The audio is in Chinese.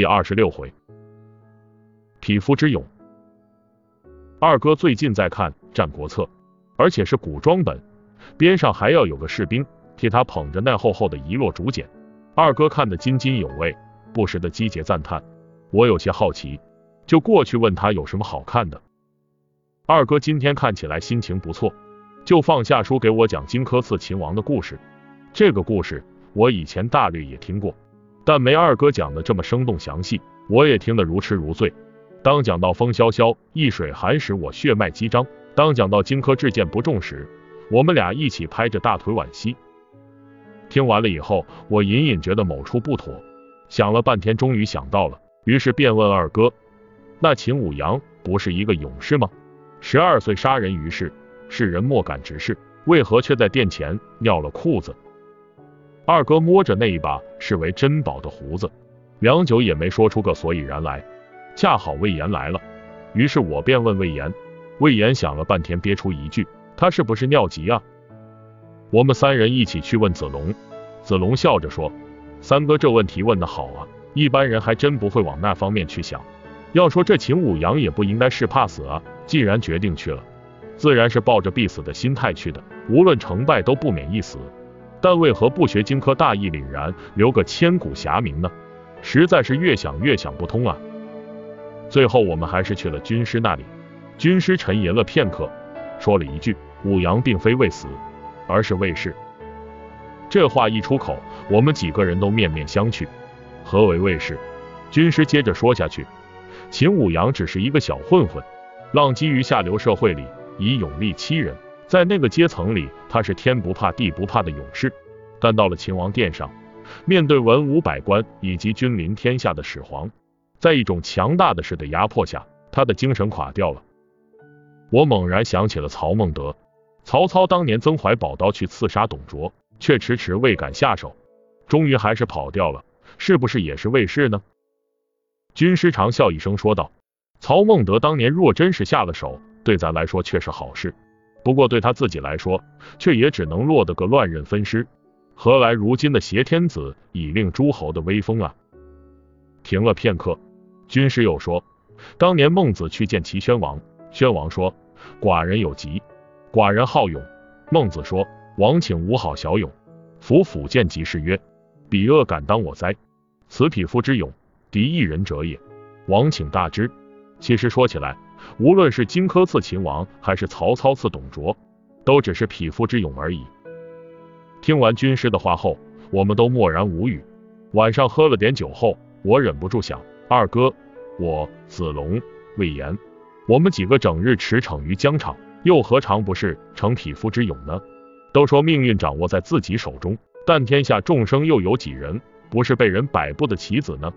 第二十六回，匹夫之勇。二哥最近在看《战国策》，而且是古装本，边上还要有个士兵替他捧着那厚厚的一摞竹简。二哥看得津津有味，不时的击节赞叹。我有些好奇，就过去问他有什么好看的。二哥今天看起来心情不错，就放下书给我讲荆轲刺秦王的故事。这个故事我以前大略也听过。但没二哥讲的这么生动详细，我也听得如痴如醉。当讲到风萧萧，易水寒时，我血脉激张；当讲到荆轲至剑不中时，我们俩一起拍着大腿惋惜。听完了以后，我隐隐觉得某处不妥，想了半天，终于想到了，于是便问二哥：“那秦舞阳不是一个勇士吗？十二岁杀人于世，世人莫敢直视，为何却在殿前尿了裤子？”二哥摸着那一把视为珍宝的胡子，良久也没说出个所以然来。恰好魏延来了，于是我便问魏延。魏延想了半天，憋出一句：“他是不是尿急啊？”我们三人一起去问子龙，子龙笑着说：“三哥这问题问得好啊，一般人还真不会往那方面去想。要说这秦舞阳也不应该是怕死啊，既然决定去了，自然是抱着必死的心态去的，无论成败都不免一死。”但为何不学荆轲大义凛然，留个千古侠名呢？实在是越想越想不通啊！最后我们还是去了军师那里。军师沉吟了片刻，说了一句：“武阳并非未死，而是未逝。”这话一出口，我们几个人都面面相觑。何为未逝？军师接着说下去：“秦舞阳只是一个小混混，浪迹于下流社会里，以勇力欺人。”在那个阶层里，他是天不怕地不怕的勇士，但到了秦王殿上，面对文武百官以及君临天下的始皇，在一种强大的势的压迫下，他的精神垮掉了。我猛然想起了曹孟德，曹操当年曾怀宝刀去刺杀董卓，却迟迟未敢下手，终于还是跑掉了，是不是也是卫士呢？军师长笑一声说道：“曹孟德当年若真是下了手，对咱来说却是好事。”不过对他自己来说，却也只能落得个乱刃分尸，何来如今的挟天子以令诸侯的威风啊？停了片刻，军师又说：“当年孟子去见齐宣王，宣王说：‘寡人有疾，寡人好勇。’孟子说：‘王请吾好小勇。’夫甫见及士曰：‘彼恶敢当我哉？此匹夫之勇，敌一人者也。’王请大之。其实说起来。”无论是荆轲刺秦王，还是曹操刺董卓，都只是匹夫之勇而已。听完军师的话后，我们都默然无语。晚上喝了点酒后，我忍不住想：二哥，我子龙、魏延，我们几个整日驰骋于疆场，又何尝不是成匹夫之勇呢？都说命运掌握在自己手中，但天下众生又有几人不是被人摆布的棋子呢？